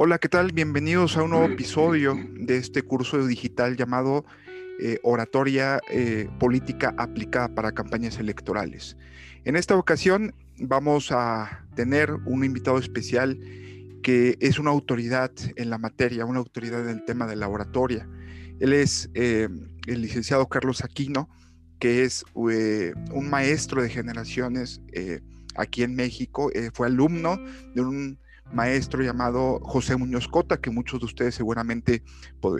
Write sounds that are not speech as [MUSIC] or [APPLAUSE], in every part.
Hola, ¿qué tal? Bienvenidos a un nuevo episodio de este curso digital llamado eh, Oratoria eh, Política Aplicada para Campañas Electorales. En esta ocasión vamos a tener un invitado especial que es una autoridad en la materia, una autoridad en el tema de la oratoria. Él es eh, el licenciado Carlos Aquino, que es un maestro de generaciones aquí en México, fue alumno de un maestro llamado José Muñoz Cota, que muchos de ustedes seguramente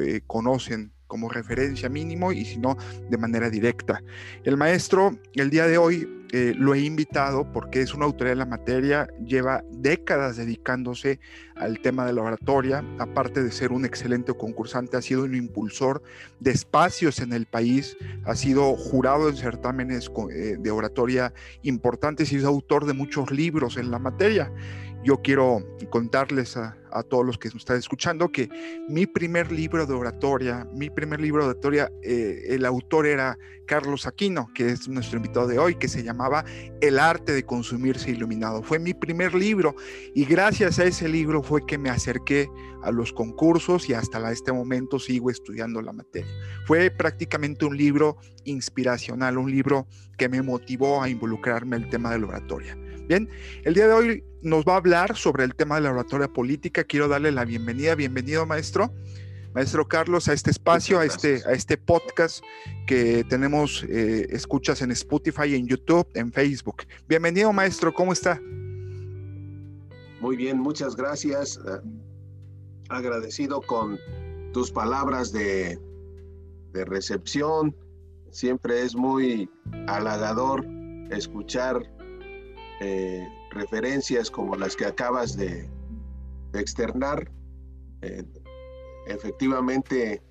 eh, conocen como referencia mínimo y si no de manera directa. El maestro el día de hoy eh, lo he invitado porque es una autoridad en la materia, lleva décadas dedicándose al tema de la oratoria, aparte de ser un excelente concursante, ha sido un impulsor de espacios en el país, ha sido jurado en certámenes eh, de oratoria importantes y es autor de muchos libros en la materia yo quiero contarles a, todos los que nos están escuchando que mi primer libro de oratoria, mi primer libro de oratoria, eh, el autor era Carlos Aquino, que es nuestro invitado de hoy, que se llamaba El arte de consumirse iluminado. Fue mi primer libro y gracias a ese libro fue que me acerqué a los concursos y hasta este momento sigo estudiando la materia. Fue prácticamente un libro inspiracional, un libro que me motivó a involucrarme en el tema de la oratoria. Bien, el día de hoy nos va a hablar sobre el tema de la oratoria política. Quiero darle la bienvenida. Bienvenido, maestro. Maestro Carlos, a este espacio, a este, a este podcast que tenemos, eh, escuchas en Spotify, en YouTube, en Facebook. Bienvenido, maestro, ¿cómo está? Muy bien, muchas gracias. Eh, agradecido con tus palabras de, de recepción. Siempre es muy halagador escuchar eh, referencias como las que acabas de, externar. Eh, efectivamente,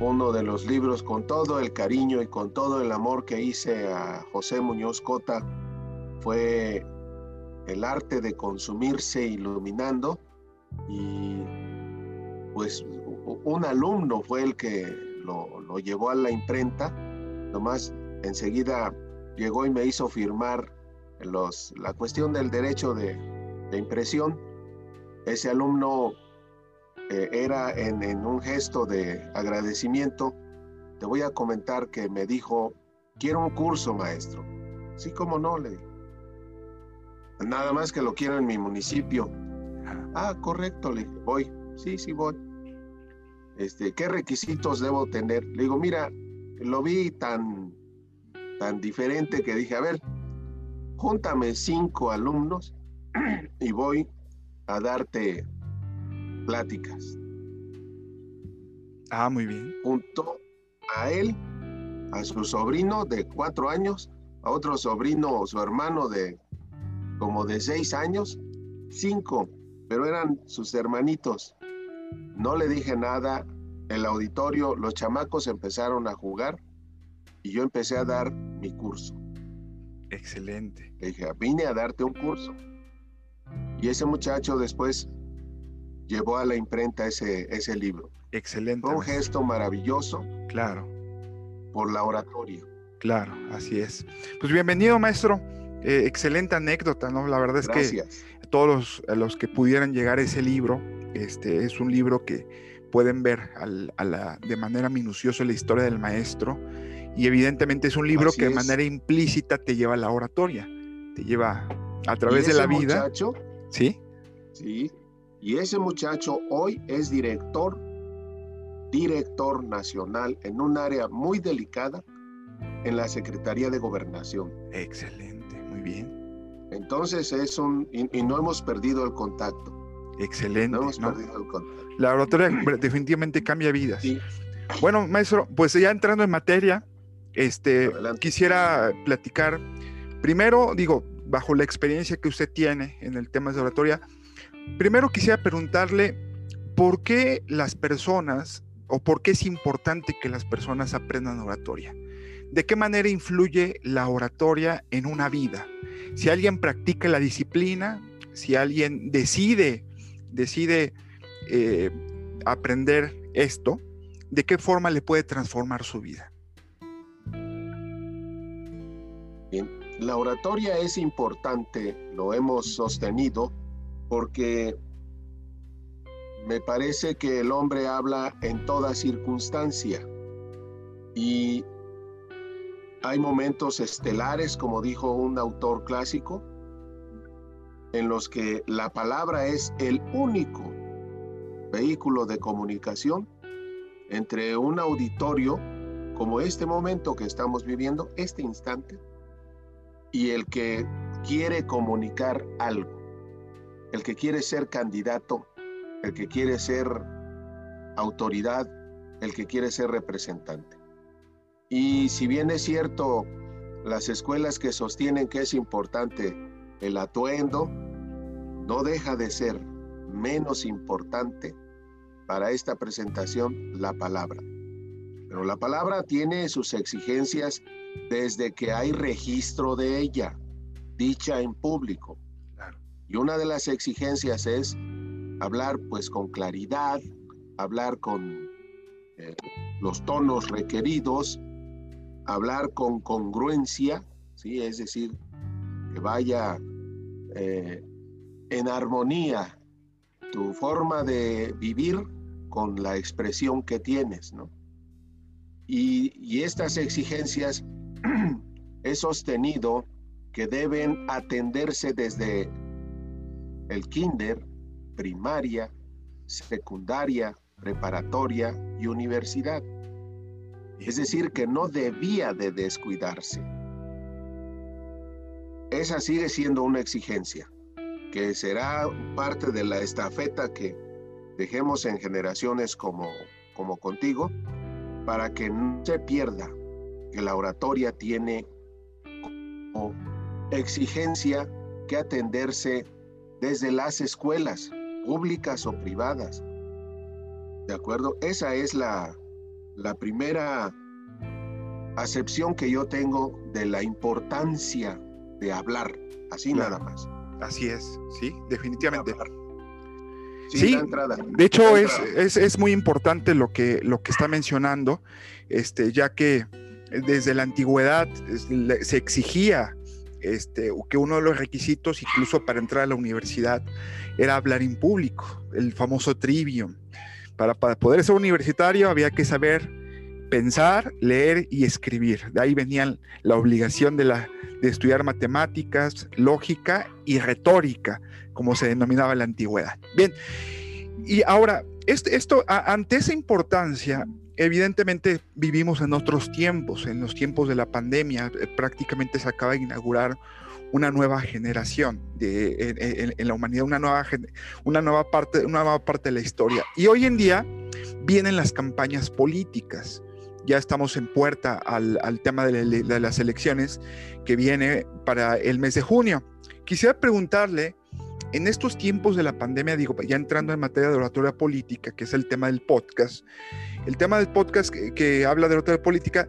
uno de los libros con todo el cariño y con todo el amor que hice a José Muñoz Cota fue El arte de consumirse iluminando y pues un alumno fue el que lo, lo llevó a la imprenta, nomás enseguida llegó y me hizo firmar los, la cuestión del derecho de, impresión, ese alumno eh, era en, un gesto de agradecimiento. Te voy a comentar que me dijo, quiero un curso, maestro. Sí, como no, le dije. Nada más que lo quiero en mi municipio. Ah, correcto, le dije, voy. Sí, sí, voy. Este, ¿Qué requisitos debo tener? Le digo, mira, lo vi tan, tan diferente que dije, a ver, júntame cinco alumnos [CLEARS THROAT] y voy a darte pláticas. Ah, muy bien. Junto a él, a su sobrino de cuatro años, a otro sobrino, su hermano de como de seis años, cinco, pero eran sus hermanitos. No le dije nada, el auditorio, los chamacos empezaron a jugar y yo empecé a dar mi curso. Excelente. Le dije, vine a darte un curso. Y ese muchacho después llevó a la imprenta ese, ese libro. Excelente. Fue un gesto maravilloso. Claro. Por la oratoria. Claro, así es. Pues bienvenido, maestro. Eh, excelente anécdota, ¿no? La verdad es que todos los, que pudieran llegar a ese libro, este es un libro que pueden ver a la, de manera minuciosa la historia del maestro y evidentemente es un libro que de manera implícita te lleva a la oratoria, te lleva a través de la vida. Muchacho, sí. Sí. Y ese muchacho hoy es director, director nacional en un área muy delicada en la Secretaría de Gobernación. Excelente, muy bien. Entonces es un, y, no hemos perdido el contacto. Excelente. No hemos perdido el contacto. La oratoria definitivamente cambia vidas. Bueno, maestro, pues ya entrando en materia, este, quisiera platicar, primero, digo, bajo la experiencia que usted tiene en el tema de oratoria, primero quisiera preguntarle por qué las personas o por qué es importante que las personas aprendan oratoria. ¿De qué manera influye la oratoria en una vida? Si alguien practica la disciplina, si alguien decide, decide eh, aprender esto, ¿de qué forma le puede transformar su vida? La oratoria es importante, lo hemos sostenido, porque me parece que el hombre habla en toda circunstancia. Y hay momentos estelares, como dijo un autor clásico, en los que la palabra es el único vehículo de comunicación entre un auditorio como este momento que estamos viviendo, este instante, y el que quiere comunicar algo, el que quiere ser candidato, el que quiere ser autoridad, el que quiere ser representante. Y si bien es cierto, las escuelas que sostienen que es importante el atuendo, no deja de ser menos importante para esta presentación la palabra. Pero la palabra tiene sus exigencias desde que hay registro de ella, dicha en público. Y una de las exigencias es hablar pues con claridad, hablar con eh, los tonos requeridos, hablar con congruencia, ¿sí? es decir, que vaya eh, en armonía tu forma de vivir con la expresión que tienes, ¿no? Y, estas exigencias he sostenido que deben atenderse desde el kinder, primaria, secundaria, preparatoria y universidad. Es decir, que no debía de descuidarse. Esa sigue siendo una exigencia, que será parte de la estafeta que dejemos en generaciones como, como contigo, para que no se pierda que la oratoria tiene como exigencia que atenderse desde las escuelas públicas o privadas. ¿De acuerdo? Esa es la, la primera acepción que yo tengo de la importancia de hablar, así nada más. Así es, sí, definitivamente. Sí, de hecho es, es, muy importante lo que, lo que está mencionando, este, ya que desde la antigüedad se exigía este, que uno de los requisitos, incluso para entrar a la universidad, era hablar en público, el famoso trivium. Para, poder ser universitario había que saber pensar, leer y escribir. De ahí venía la obligación de, estudiar matemáticas, lógica y retórica, como se denominaba en la antigüedad. Bien, y ahora, esto, esto ante esa importancia, evidentemente vivimos en otros tiempos, en los tiempos de la pandemia, eh, prácticamente se acaba de inaugurar una nueva generación de, en, la humanidad, una nueva, una, nueva parte, una nueva parte de la historia. Y hoy en día vienen las campañas políticas. Ya estamos en puerta al, tema de, de, las elecciones que viene para el mes de junio. Quisiera preguntarle, en estos tiempos de la pandemia, digo, ya entrando en materia de oratoria política, que es el tema del podcast, el tema del podcast que, habla de oratoria política,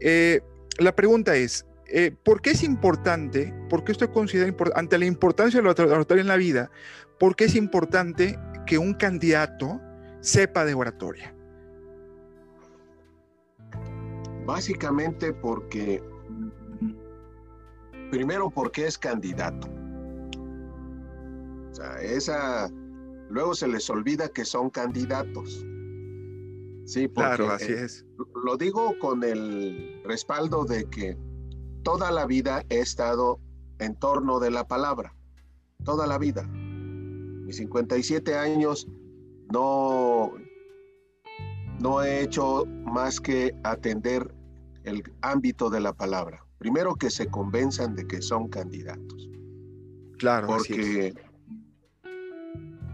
eh, la pregunta es, eh, ¿por qué es importante, por qué usted considera, ante la importancia de la oratoria en la vida, por qué es importante que un candidato sepa de oratoria? Básicamente porque, primero porque es candidato. O sea, esa, luego se les olvida que son candidatos. Sí, claro, así es. Lo digo con el respaldo de que toda la vida he estado en torno de la palabra, toda la vida. Mis 57 años no, no he hecho más que atender el ámbito de la palabra. Primero que se convenzan de que son candidatos. Claro, porque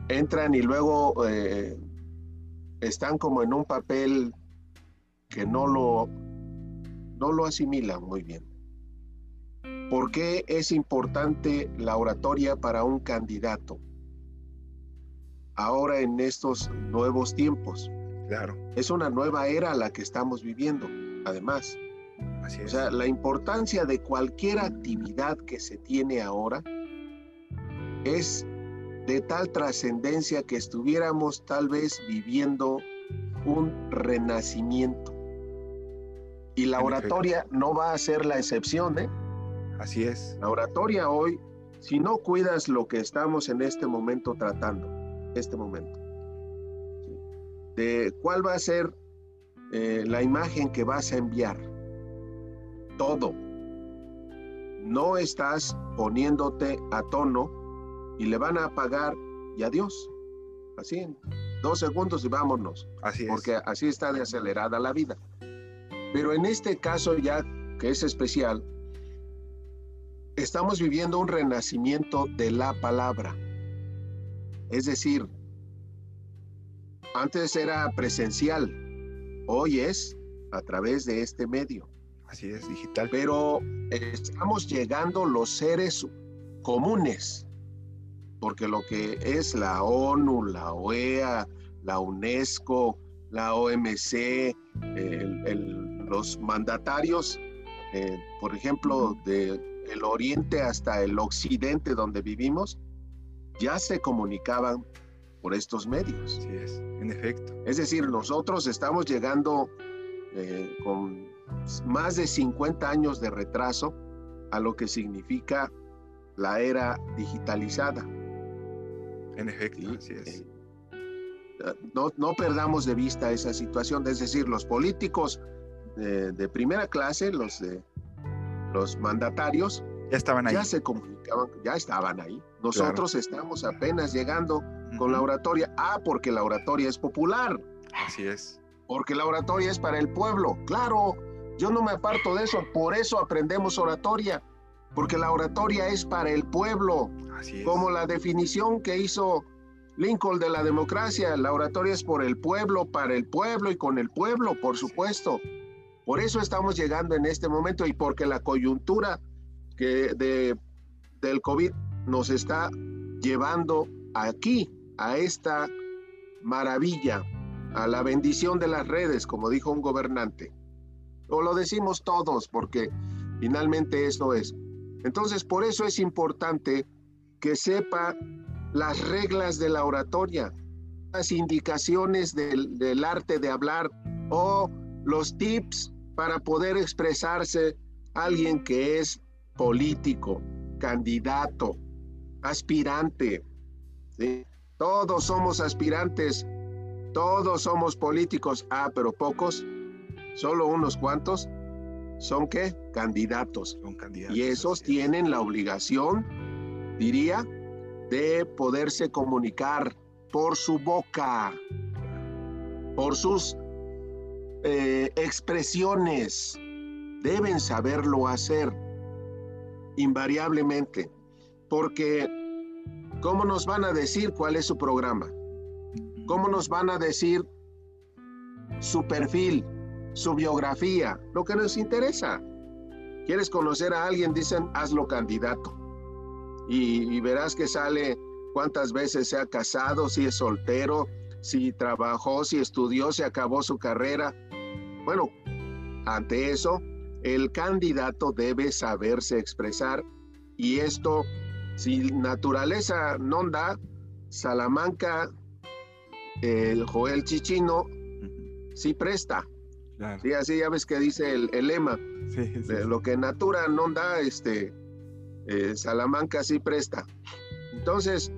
entran y luego eh, están como en un papel que no lo, no lo asimilan muy bien. ¿Por qué es importante la oratoria para un candidato? Ahora en estos nuevos tiempos. Claro. Es una nueva era la que estamos viviendo, además. Así es. O sea, la importancia de cualquier actividad que se tiene ahora es de tal trascendencia que estuviéramos tal vez viviendo un renacimiento. Y la oratoria no va a ser la excepción, ¿eh? Así es. La oratoria hoy, si no cuidas lo que estamos en este momento tratando, este momento, de cuál va a ser eh, la imagen que vas a enviar. Todo. No estás poniéndote a tono y le van a pagar y adiós. Así en dos segundos y vámonos. Así es. Porque así está de acelerada la vida. Pero en este caso ya que es especial, estamos viviendo un renacimiento de la palabra. Es decir, antes era presencial, hoy es a través de este medio. Así es, digital. Pero estamos llegando los seres comunes, porque lo que es la ONU, la OEA, la UNESCO, la OMC, los mandatarios, eh, por ejemplo, del el oriente hasta el occidente donde vivimos, ya se comunicaban por estos medios. Así es, en efecto. Es decir, nosotros estamos llegando eh, con más de 50 años de retraso a lo que significa la era digitalizada. En efecto, así es. Eh, no, no, perdamos de vista esa situación, es decir, los políticos de, de primera clase, los, de, los mandatarios, ya estaban ahí. Ya se comunicaban, ya estaban ahí. Nosotros estamos apenas llegando con la oratoria. Ah, porque la oratoria es popular. Así es. Porque la oratoria es para el pueblo. Claro, yo no me aparto de eso. Por eso aprendemos oratoria. Porque la oratoria es para el pueblo. Así es. Como la definición que hizo Lincoln de la democracia. La oratoria es por el pueblo, para el pueblo y con el pueblo, por supuesto. Por eso estamos llegando en este momento y porque la coyuntura que de, del COVID nos está llevando aquí, a esta maravilla, a la bendición de las redes, como dijo un gobernante. O lo decimos todos, porque finalmente esto es. Entonces, por eso es importante que sepa las reglas de la oratoria, las indicaciones del, del arte de hablar o los tips para poder expresarse alguien que es político, candidato, aspirante. Todos somos aspirantes, todos somos políticos. Ah, pero pocos, solo unos cuantos, son qué? Candidatos. Son candidatos. Y esos tienen la obligación, diría, de poderse comunicar por su boca, por sus eh, expresiones. Deben saberlo hacer invariablemente, porque ¿cómo nos van a decir cuál es su programa? ¿Cómo nos van a decir su perfil, su biografía, lo que nos interesa? ¿Quieres conocer a alguien? Dicen, hazlo candidato. Y, y verás que sale cuántas veces se ha casado, si es soltero, si trabajó, si estudió, si acabó su carrera. Bueno, ante eso, el candidato debe saberse expresar y esto, si naturaleza no da, Salamanca, el Joel Chichino, sí presta. Sí, así ya ves que dice el, lema. de lo que natura no da, este, eh, Salamanca sí presta. Entonces,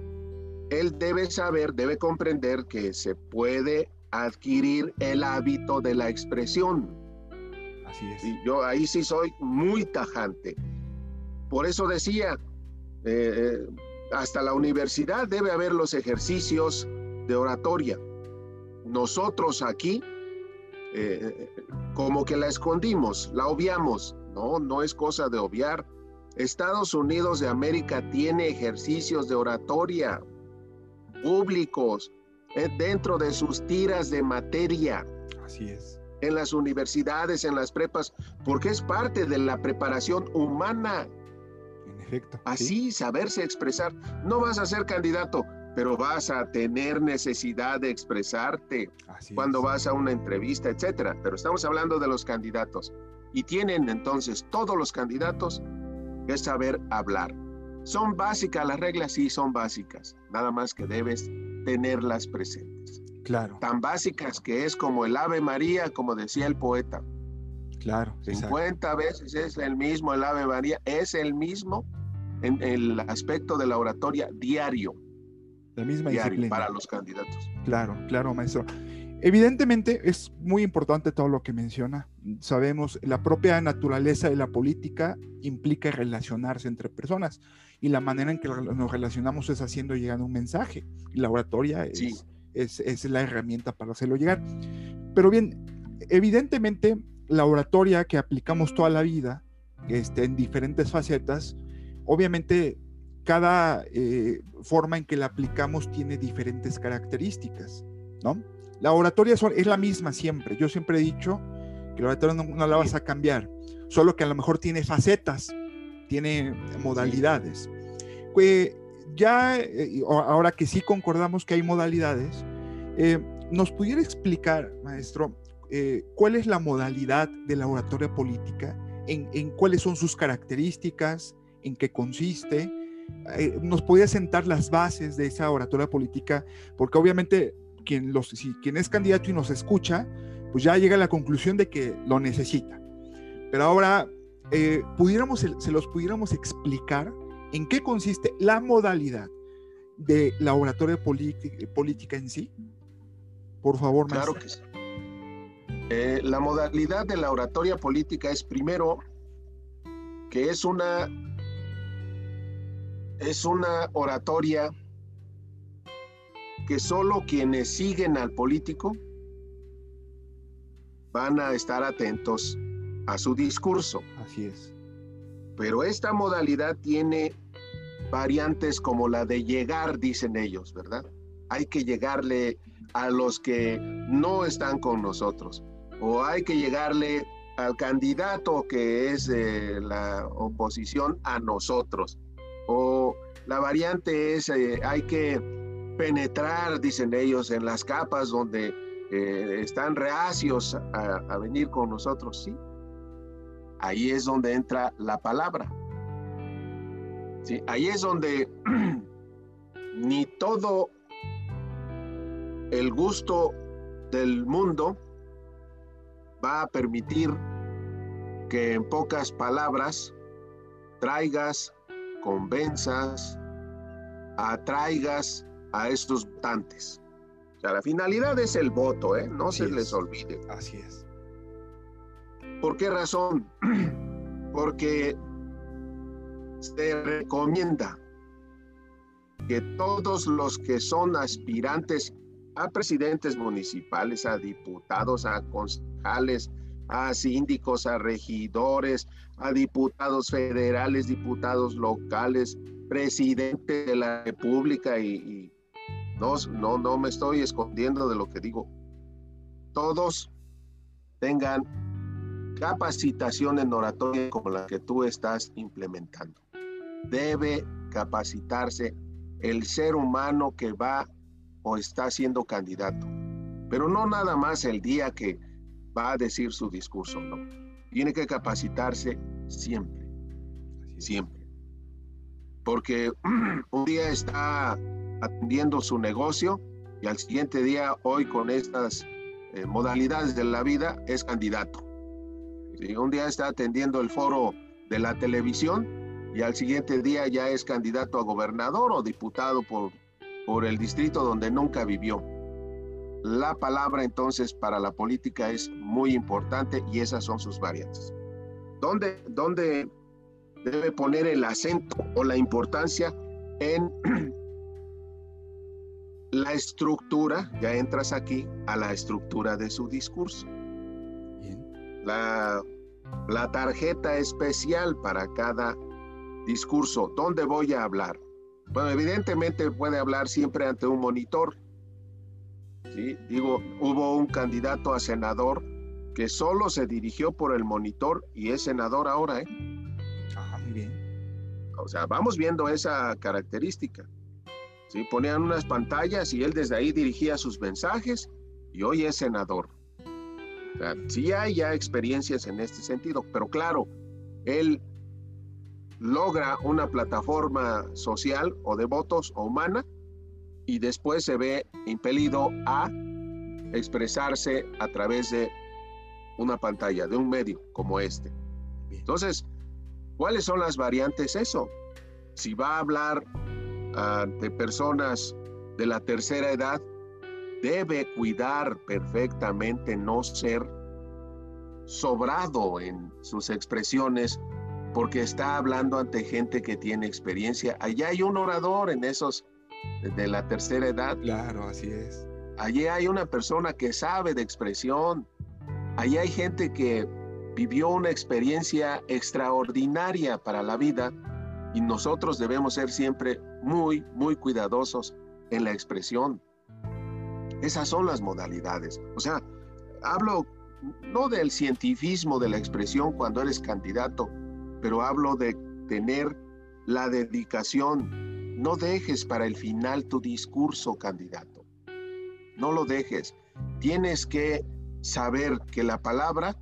él debe saber, debe comprender que se puede adquirir el hábito de la expresión y yo ahí sí soy muy tajante. Por eso decía, eh, eh, hasta la universidad debe haber los ejercicios de oratoria. Nosotros aquí, eh, como que la escondimos, la obviamos. No, no es cosa de obviar. Estados Unidos de América tiene ejercicios de oratoria públicos dentro de sus tiras de materia. Así es en las universidades, en las prepas, porque es parte de la preparación humana. En efecto. Así, saberse expresar. No vas a ser candidato, pero vas a tener necesidad de expresarte cuando vas a una entrevista, etcétera. Pero estamos hablando de los candidatos. Y tienen entonces todos los candidatos que saber hablar. ¿Son básicas las reglas? Sí, son básicas. Nada más que debes tenerlas presentes. Claro. Tan básicas que es como el Ave María, como decía el poeta. Claro. 50 veces es el mismo el Ave María, es el mismo en el aspecto de la oratoria diario. La misma diario para los candidatos. Claro, claro, maestro. Evidentemente es muy importante todo lo que menciona. Sabemos, la propia naturaleza de la política implica relacionarse entre personas y la manera en que nos relacionamos es haciendo llegar un mensaje. Y la oratoria es, es, la herramienta para hacerlo llegar. Pero bien, evidentemente la oratoria que aplicamos toda la vida, este, en diferentes facetas, obviamente cada eh, forma en que la aplicamos tiene diferentes características, ¿no? La oratoria es la misma siempre. Yo siempre he dicho que la oratoria no, la vas a cambiar, solo que a lo mejor tiene facetas, tiene modalidades. Ya, eh, ahora que sí concordamos que hay modalidades, eh, ¿nos pudiera explicar, maestro, eh, cuál es la modalidad de la oratoria política? En, cuáles son sus características? ¿En qué consiste? ¿Nos podría sentar las bases de esa oratoria política? Porque obviamente quien, es candidato y nos escucha, pues ya llega a la conclusión de que lo necesita. Pero ahora, eh, pudiéramos, se los pudiéramos explicar en qué consiste la modalidad de la oratoria política en sí. Por favor, Claro que sí. Eh, la modalidad de la oratoria política es primero que es una es una oratoria que solo quienes siguen al político van a estar atentos a su discurso. Así es. Pero esta modalidad tiene variantes como la de llegar, dicen ellos, ¿verdad? Hay que llegarle a los que no están con nosotros o hay que llegarle al candidato que es de la oposición a nosotros. O la variante es eh, hay que penetrar, dicen ellos, en las capas donde eh, están reacios a, venir con nosotros, sí. Ahí es donde entra la palabra. ¿sí? Ahí es donde [CLEARS THROAT] ni todo el gusto del mundo va a permitir que en pocas palabras traigas, convenzas, atraigas a estos votantes. O sea, la finalidad es el voto, ¿eh? no se les olvide. Así es. ¿Por qué razón? [CLEARS THROAT] Porque se recomienda que todos los que son aspirantes a presidentes municipales, a diputados, a concejales, a síndicos, a regidores, a diputados federales, diputados locales, presidente de la República y no, no, no me estoy escondiendo de lo que digo. Todos tengan capacitación en oratoria como la que tú estás implementando. Debe capacitarse el ser humano que va o está siendo candidato. Pero no nada más el día que va a decir su discurso, no. Tiene que capacitarse siempre, siempre. Porque [CLEARS THROAT] un día está atendiendo su negocio y al siguiente día, hoy con estas eh, modalidades de la vida, es candidato. y Un día está atendiendo el foro de la televisión y al siguiente día ya es candidato a gobernador o diputado por, por el distrito donde nunca vivió. La palabra entonces para la política es muy importante y esas son sus variantes. ¿Dónde, dónde debe poner el acento o la importancia en [CLEARS THROAT] la estructura, ya entras aquí a la estructura de su discurso. La, la tarjeta especial para cada discurso. ¿Dónde voy a hablar? Bueno, evidentemente puede hablar siempre ante un monitor. ¿sí? Digo, hubo un candidato a senador que solo se dirigió por el monitor y es senador ahora, ¿eh? Muy bien. O sea, vamos viendo esa característica. ¿sí? Ponían unas pantallas y él desde ahí dirigía sus mensajes y hoy es senador. sí hay ya experiencias en este sentido, pero claro, él logra una plataforma social o de votos o humana y después se ve impelido a expresarse a través de una pantalla, de un medio como este. Entonces, ¿cuáles son las variantes? Eso. Si va a hablar de personas de la tercera edad, debe cuidar perfectamente no ser sobrado en sus expresiones porque está hablando ante gente que tiene experiencia. Allá hay un orador en esos de la tercera edad. Claro, así es. Allí hay una persona que sabe de expresión. Allí hay gente que vivió una experiencia extraordinaria para la vida y nosotros debemos ser siempre muy, muy cuidadosos en la expresión. Esas son las modalidades. O sea, hablo no del cientifismo de la expresión cuando eres candidato, pero hablo de tener la dedicación. No dejes para el final tu discurso, candidato. No lo dejes. Tienes que saber que la palabra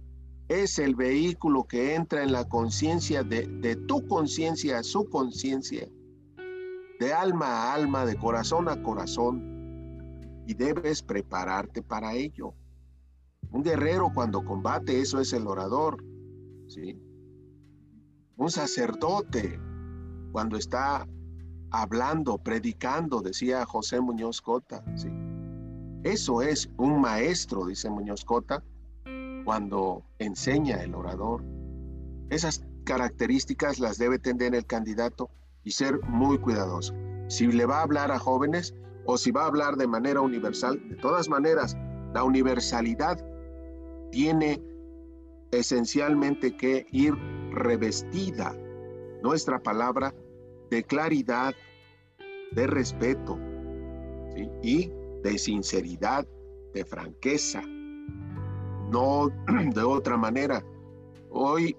es el vehículo que entra en la conciencia de, tu conciencia a su conciencia, de alma a alma, de corazón a corazón, y debes prepararte para ello. Un guerrero cuando combate, eso es el orador, ¿sí? Un sacerdote cuando está hablando, predicando, decía José Muñoz Cota, ¿sí? Eso es un maestro, dice Muñoz Cota, cuando enseña el orador. Esas características las debe tener el candidato y ser muy cuidadoso. Si le va a hablar a jóvenes o si va a hablar de manera universal, de todas maneras, la universalidad tiene esencialmente que ir revestida nuestra palabra de claridad, de respeto y de sinceridad, de franqueza, no [CLEARS THROAT] de otra manera. Hoy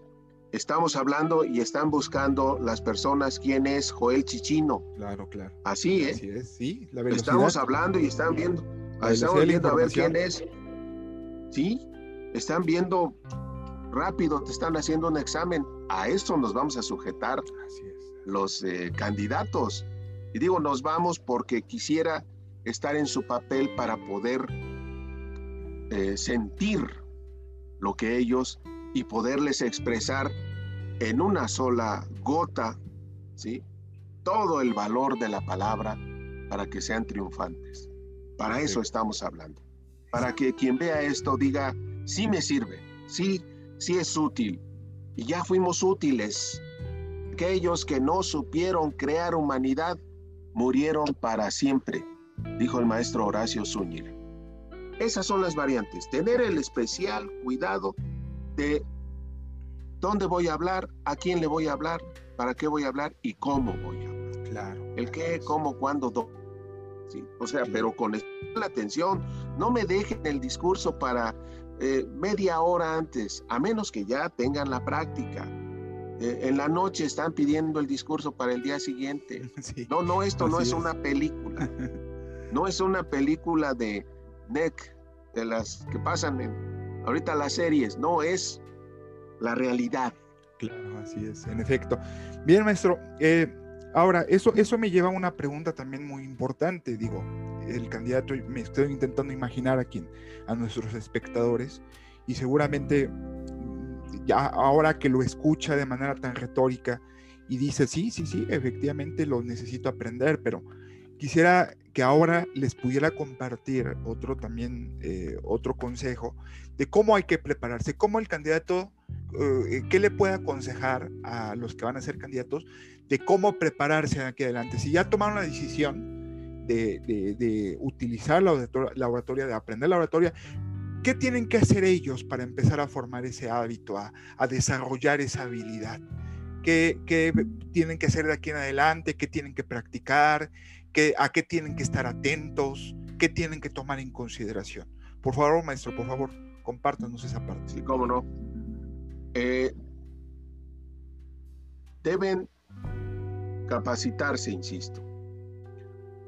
estamos hablando y están buscando las personas quién es Joel Chichino. Claro, claro. Así, ¿eh? Así es, sí, la. Estamos hablando y están viendo. Estamos viendo a ver quién es. Sí, están viendo rápido, te están haciendo un examen. A eso nos vamos a sujetar los eh, candidatos. Y digo, nos vamos porque quisiera estar en su papel para poder eh, sentir lo que ellos y poderles expresar en una sola gota, ¿sí? Todo el valor de la palabra para que sean triunfantes. Para eso estamos hablando. Para que quien vea esto diga, sí me sirve, sí, sí es útil. Y ya fuimos útiles. Aquellos que no supieron crear humanidad murieron para siempre, dijo el maestro Horacio Zúñiga. Esas son las variantes. Tener el especial cuidado de dónde voy a hablar, a quién le voy a hablar, para qué voy a hablar y cómo voy a hablar. Claro. El qué, cómo, cuándo, dónde. Sí, o sea, pero con la atención, no me dejen el discurso para eh, media hora antes, a menos que ya tengan la práctica. Eh, en la noche están pidiendo el discurso para el día siguiente. [LAUGHS] no, no, esto no es, una película. [LAUGHS] No es una película de De las que pasan ahorita las series, no es la realidad. Claro, así es, en efecto. Bien, maestro. Eh, ahora, eso, eso me lleva a una pregunta también muy importante. Digo, el candidato, me estoy intentando imaginar a quién, a nuestros espectadores, y seguramente ya ahora que lo escucha de manera tan retórica y dice, sí, sí, sí, efectivamente lo necesito aprender, pero quisiera que ahora les pudiera compartir otro también, eh, otro consejo de cómo hay que prepararse, cómo el candidato, eh, qué le puede aconsejar a los que van a ser candidatos de cómo prepararse aquí adelante. Si ya tomaron la decisión, de, utilizar la oratoria, de aprender la oratoria, ¿qué tienen que hacer ellos para empezar a formar ese hábito, a, desarrollar esa habilidad? ¿Qué, tienen que hacer de aquí en adelante? ¿Qué tienen que practicar? ¿Qué, ¿A qué tienen que estar atentos? ¿Qué tienen que tomar en consideración? Por favor, maestro, por favor, compártanos esa parte. Cómo no. Eh, deben capacitarse, insisto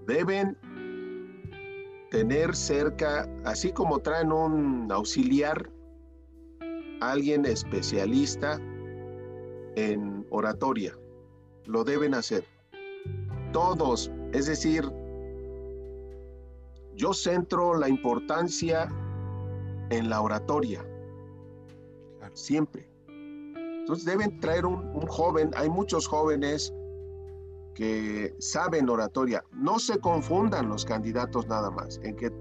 deben tener cerca, así como traen un auxiliar, alguien especialista en oratoria. Lo deben hacer. Todos, es decir, yo centro la importancia en la oratoria. Siempre. Entonces deben traer un, un joven, hay muchos jóvenes que saben oratoria. No se confundan los candidatos nada más, en que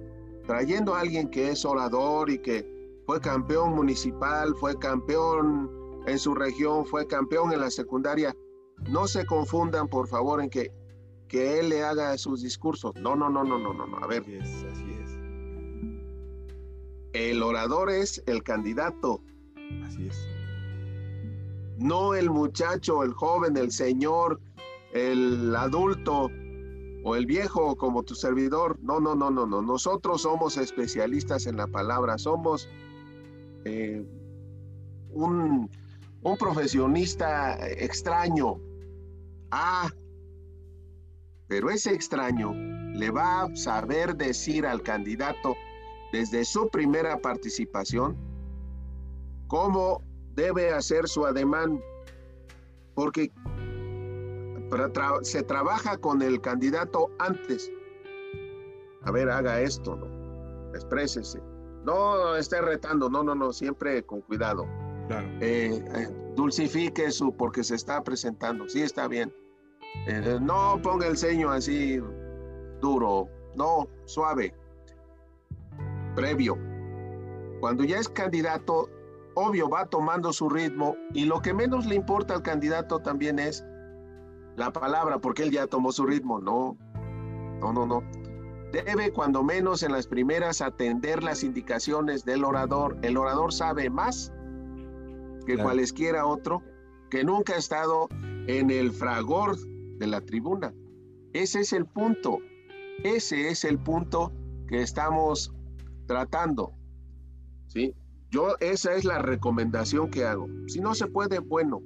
trayendo a alguien que es orador y que fue campeón municipal, fue campeón en su región, fue campeón en la secundaria, no se confundan por favor en que, que él le haga sus discursos. No, no, no, no, no, no, no. A ver. Así es, así es. El orador es el candidato. Así es. No el muchacho, el joven, el señor, el adulto o el viejo como tu servidor. No, no, no, no, no. Nosotros somos especialistas en la palabra. Somos eh, un, un profesionista extraño. Ah, pero ese extraño le va a saber decir al candidato desde su primera participación cómo debe hacer su ademán, porque se trabaja con el candidato antes. A ver, haga esto, ¿no? Exprésese. No esté retando, no, no, no, siempre con cuidado. Claro. Eh, eh, dulcifique su, porque se está presentando, sí está bien. Eh, no ponga el ceño así duro, no, suave, previo. Cuando ya es candidato, obvio va tomando su ritmo y lo que menos le importa al candidato también es la palabra, porque él ya tomó su ritmo. No, no, no, no. Debe cuando menos en las primeras atender las indicaciones del orador. El orador sabe más que cualesquiera otro que nunca ha estado en el fragor de la tribuna. Ese es el punto. Ese es el punto que estamos tratando. ¿Sí? Yo esa es la recomendación que hago. Si no se puede, bueno.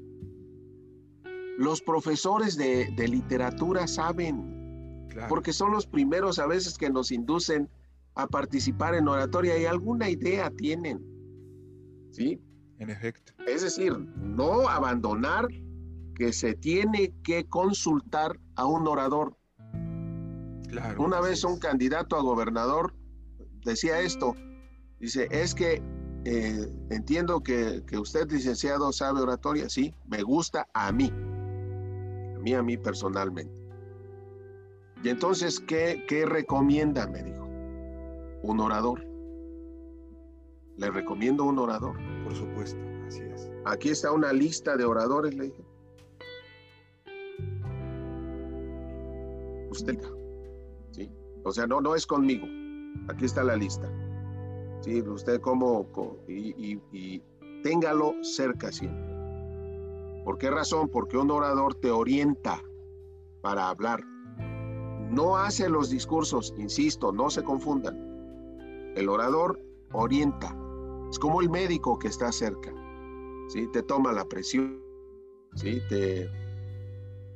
Los profesores de, literatura saben, porque son los primeros a veces que nos inducen a participar en oratoria y alguna idea tienen. ¿Sí? En efecto. Es decir, no abandonar que se tiene que consultar a un orador. Claro, Una vez un candidato a gobernador decía esto, dice, es que eh, entiendo que, usted, licenciado, sabe oratoria, sí, me gusta a mí, a mí, a mí personalmente. Y entonces, ¿qué, qué recomienda? Me dijo, un orador. Le recomiendo un orador. Por supuesto, así es. Aquí está una lista de oradores, le dije. Usted, ¿sí? O sea, no, no es conmigo. Aquí está la lista. ¿sí? Usted como, y, y, téngalo cerca siempre. ¿Por qué razón? Porque un orador te orienta para hablar. No hace los discursos, insisto, no se confundan. El orador orienta. Es como el médico que está cerca. ¿sí? Te toma la presión, ¿sí? te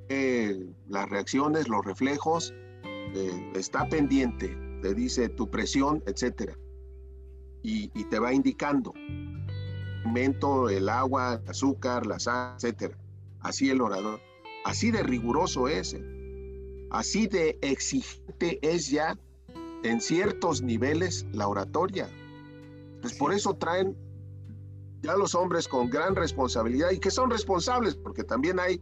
eh, las reacciones, los reflejos, eh, está pendiente, te dice tu presión, etcétera y, te va indicando el el agua, el azúcar, la sal, etcétera. Así el orador. Así de riguroso es. ¿eh? Así de exigente es ya en ciertos niveles la oratoria. Pues por eso traen ya los hombres con gran responsabilidad y que son responsables, porque también hay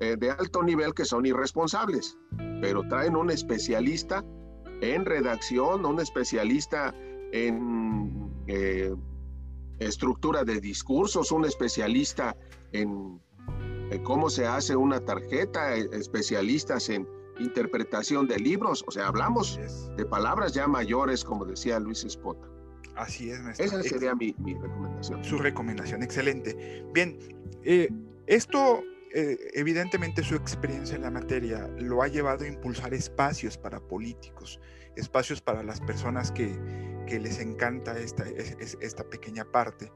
eh, de alto nivel que son irresponsables, pero traen un especialista en redacción, un especialista en eh, estructura de discursos, un especialista en, cómo se hace una tarjeta, eh, especialistas en interpretación de libros, o sea, hablamos de palabras ya mayores, como decía Luis Espota. Así es, Esa sería mi, recomendación. Su recomendación, excelente. Bien, eh, esto evidentemente su experiencia en la materia lo ha llevado a impulsar espacios para políticos, espacios para las personas que, les encanta esta, esta pequeña parte.